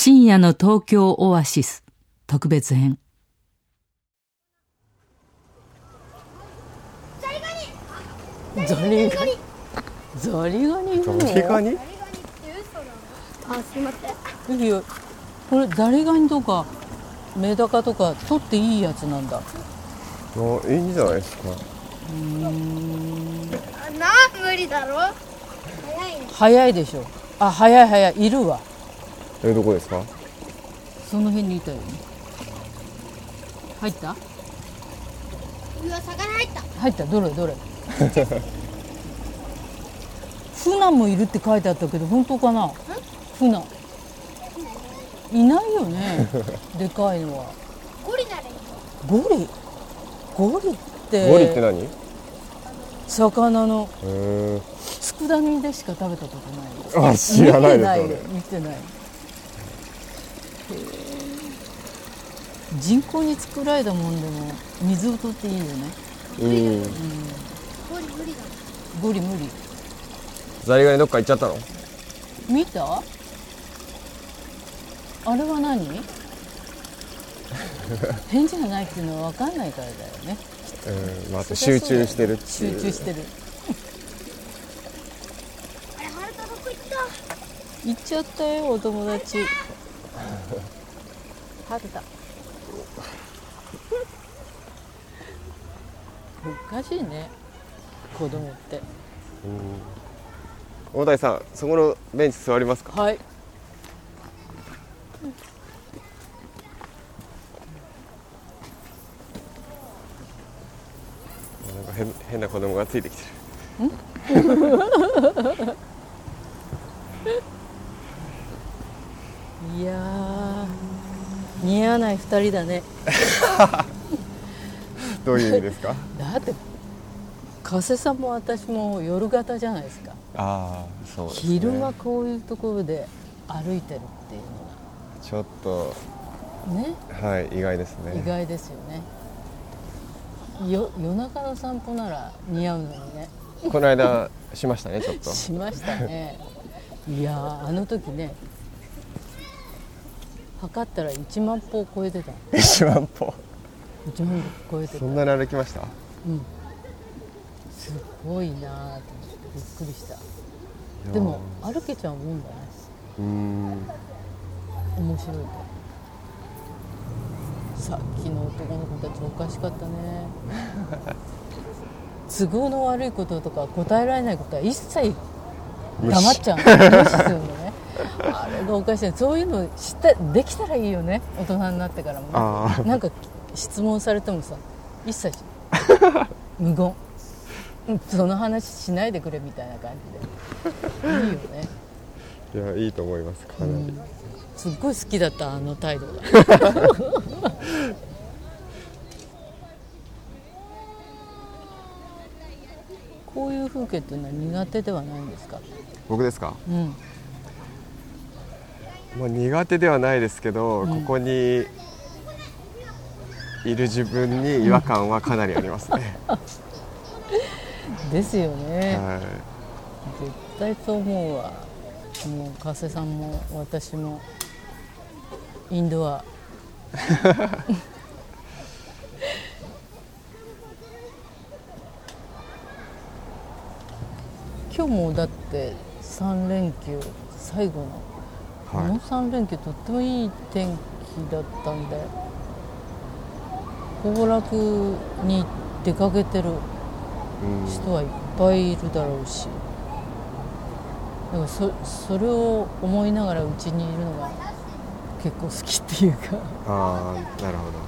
深夜の東京オアシス特別編。ザリガニ。ザリガニ。ザリガニあすいません。いやこれザリガニとかメダカとか取っていいやつなんだ。あいいんじゃないですか。あな無理だろ。早いね。早いでしょ。あ早い早い。いるわえどこですか？その辺にいたよね。入った？うわ魚入った。入った？どれ？どれ？フナもいるって書いてあったけど本当かな？フナ。いないよね？でかいのは。ゴリならいいよ。ゴリ？ゴリってゴリって何？へ魚のえ佃煮でしか食べたことない。あ知らないです見てよね見てないへえ人工に作られたもんでも水を取っていいよね。うん。ゴリ無理だゴリ無理。ザリガニどっか行っちゃったの？見た？あれは何？返事がないっていうのは分かんないからだよね。うん。まあ集中してるって集いう。中してる。あれ春田どこ行った？行っちゃったよお友達。春だおかしいね。子供って。大谷さんそこのベンチ座りますか？はい。なんか変変な子供がついてきてる。いやー。似合わない二人だね どういう意味ですか？だって加瀬さんも私も夜型じゃないですか。ああそうですね。昼間こういうところで歩いてるっていうちょっとのがね？はい意外ですね。意外ですよね。よ夜中の散歩なら似合うのにね。この間しましたねちょっと。しましたね。いやーあの時ね測ったら1万歩を超えてた。1万歩1万歩超えてた。そんなに歩きました？うん。すごいなーと思ってびっくりした。でも歩けちゃうもんだね。うーん。面白いとさっきの男の子たちおかしかったね。都合の悪いこととか答えられないことは一切黙っちゃう。の無視するのね。あれがおかしい。そういうの知ったできたらいいよね。大人になってからもあねなんか質問されてもさ一切し 無言。うんその話しないでくれみたいな感じで。いいよね。いやいいと思います。かなり、うん。すっごい好きだったあの態度が。こういう風景っていうのは苦手ではないんですか？僕ですか、うん。まあ、苦手ではないですけど、うん。ここにいる自分に違和感はかなりありますね、ですよね、は絶対そう思うわ。もう加瀬さんも私もインドア。今日もだって3連休最後の、い。このはい、3連休とってもいい天気だったんで行楽に出かけてるうん。人はいっぱいいるだろうし。だからそそれを思いながらうちにいるのが結構好きっていうか、ああなるほど。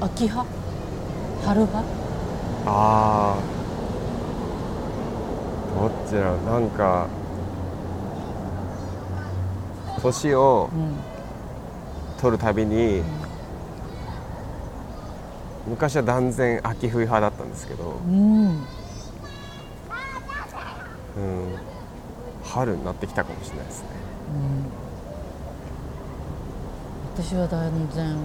うん、秋派春派ああどっちだろう。なんか年をうん。取るたびに昔は断然秋冬派だったんですけど、うん。うん、春になってきたかもしれないですね。私は断然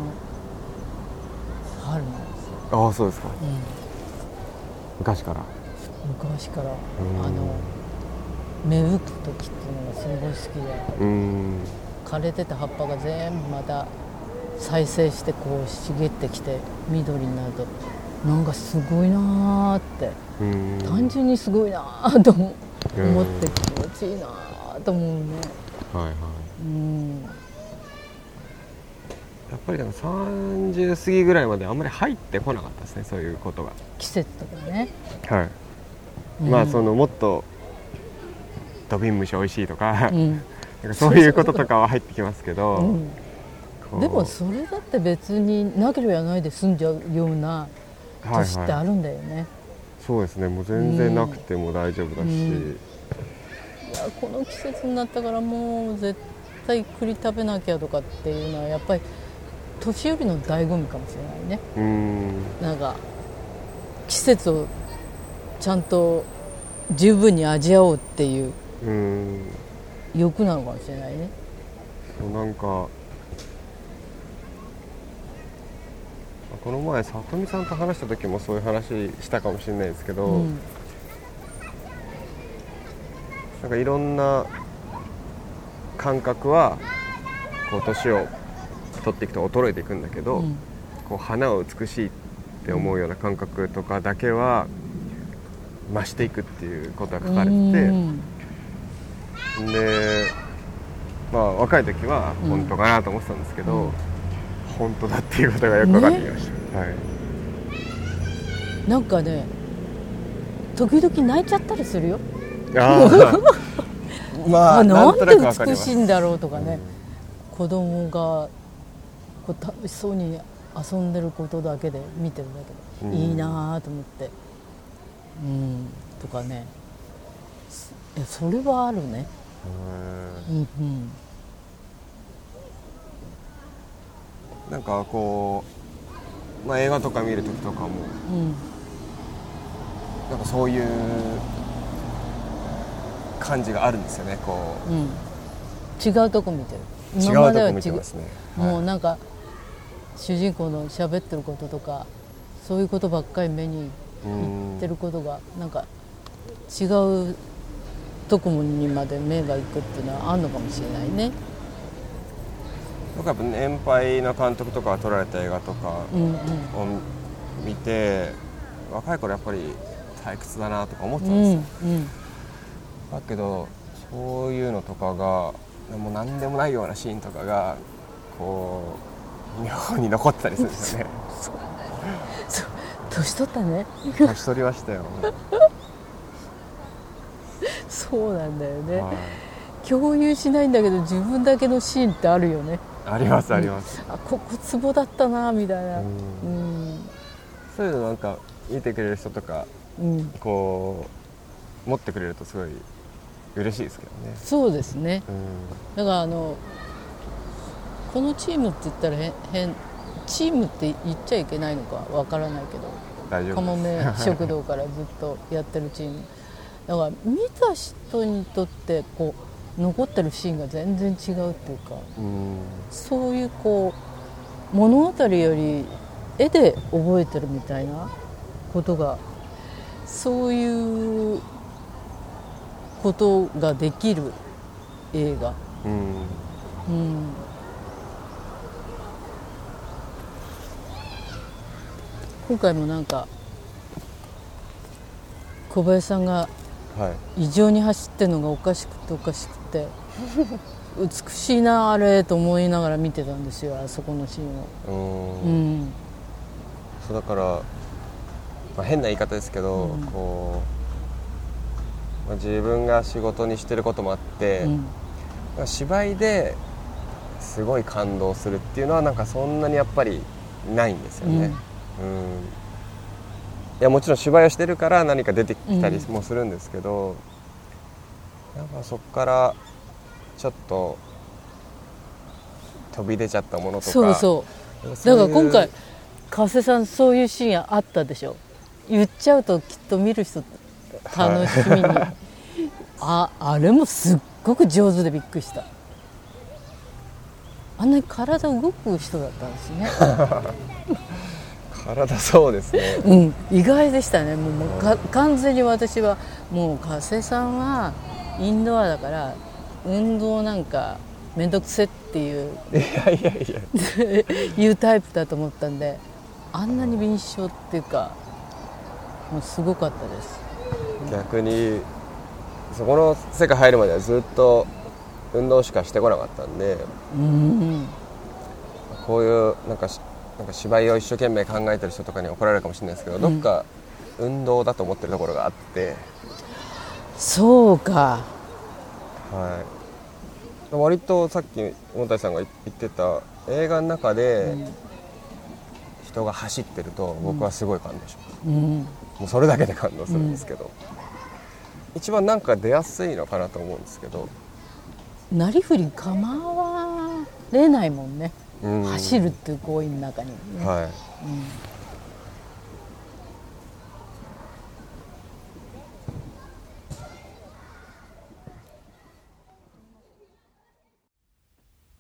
春なんですよ、ああそうですか。うん、昔から。昔から。ん。あの芽吹く時っていうのがすごい好きでうん枯れてた葉っぱが全部また再生してこう茂ってきて緑になるとなんかすごいなーってうん単純にすごいなーと思って気持ちいいなーと思うね。はいはい。うん。やっぱりなんか30過ぎぐらいまであんまり入ってこなかったですねそういうことが。季節とかね、はい、うん。まあそのもっと土瓶蒸し美味しいとか,、うん。なんかそういうこととかは入ってきますけど、うん。でもそれだって別になければないで済んじゃうようなはいはい、年ってあるんだよね、そうですね。もう全然なくても大丈夫だし、うん。いやこの季節になったからもう絶対栗食べなきゃとかっていうのはやっぱり年寄りの醍醐味かもしれないね。うん。なんか季節をちゃんと十分に味わおうっていううん。欲なのかもしれないね。そうなんかこの前里見さんと話した時もそういう話したかもしれないですけど、うん。なんかいろんな感覚はこう年を取っていくと衰えていくんだけど、うん。こう花を美しいって思うような感覚とかだけは増していくっていうことが書かれてて、うんで、まあ、若い時はうん。本当かなと思ってたんですけど、うん。本当だっていうことがよく分かってきました、はい、なんかね時々泣いちゃったりするよ。あー。まああなんとなくわかりで美しいんだろうとかね、子供がこう楽しそうに遊んでることだけで見てるだけで、うん。いいなあと思って。うん。とかね。それはあるねうん。うんうんなんかこう、まあ、映画とか見る時とかもうんなんかそういう感じがあるんですよねこう。ん。違うとこ見てる。今までは違う。見てますねもうなんか主人公の喋ってることとかそういうことばっかり目にうん言ってることがなんか違うとこにまで目が行くっていうのはあるのかもしれないね。僕は年配の監督とかが撮られた映画とかうんうん。を見て若い頃やっぱり退屈だなとか思ってうたんですよ、んうん。だけどそういうのとかがもう何でもないようなシーンとかがこう妙に残ってたりするんですよね。年取ったね。年取りましたよ、そうなんだよね、はい。共有しないんだけど自分だけのシーンってあるよね。ありますあります、あここツボだったなみたいな。ううん。んそういうのなんか見てくれる人とかうん。こう持ってくれるとすごい嬉しいですけどね。そうですね。うん。だからあのこのチームって言ったら変変チームって言っちゃいけないのかわからないけど大丈夫かもめ食堂からずっとやってるチームだから見た人にとってこう残ってるシーンが全然違うっていうかうん。そういうこう物語より絵で覚えてるみたいなことがそういうことができる映画、うん。うん、今回もなんか小林さんがはい。異常に走ってるのがおかしくておかしくて。美しいなあれと思いながら見てたんですよあそこのシーンを。ううん。んそうだから、まあ、変な言い方ですけど、うん。こう、まあ、自分が仕事にしてることもあって、うん。芝居ですごい感動するっていうのはなんかそんなにやっぱりないんですよね、うんいやもちろん芝居をしてるから何か出てきたりもするんですけど、やっぱそこからちょっと飛び出ちゃったものとか。そうそう。だから今回加瀬さんそういうシーンあったでしょ？言っちゃうときっと見る人楽しみに、ああれもすっごく上手でびっくりした。あんなに体動く人だったんですね 体そうですね。うん意外でしたね。もうもうか完全に私はもう加瀬さんはインドアだから運動なんか面倒くせっていういやいやいや。いうタイプだと思ったんであんなに敏捷っていうかもうすごかったです。逆にそこの世界入るまではずっと運動しかしてこなかったんでうん。こういうなんかしなんか芝居を一生懸命考えてる人とかに怒られるかもしれないですけど、どっか運動だと思ってるところがあって、そうか。はい、割とさっき大谷さんが言ってた映画の中で人が走ってると僕はすごい感動します、うん。もうそれだけで感動するんですけど、一番なんか出やすいのかなと思うんですけど、なりふり構われないもんね、うん走るっていう行為の中に、ねはい。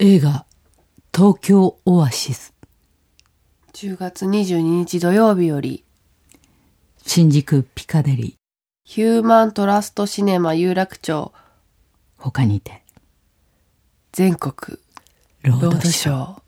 映画東京オアシス。10月22日土曜日より、新宿ピカデリヒューマントラストシネマ有楽町。他にて。全国。ロロードショー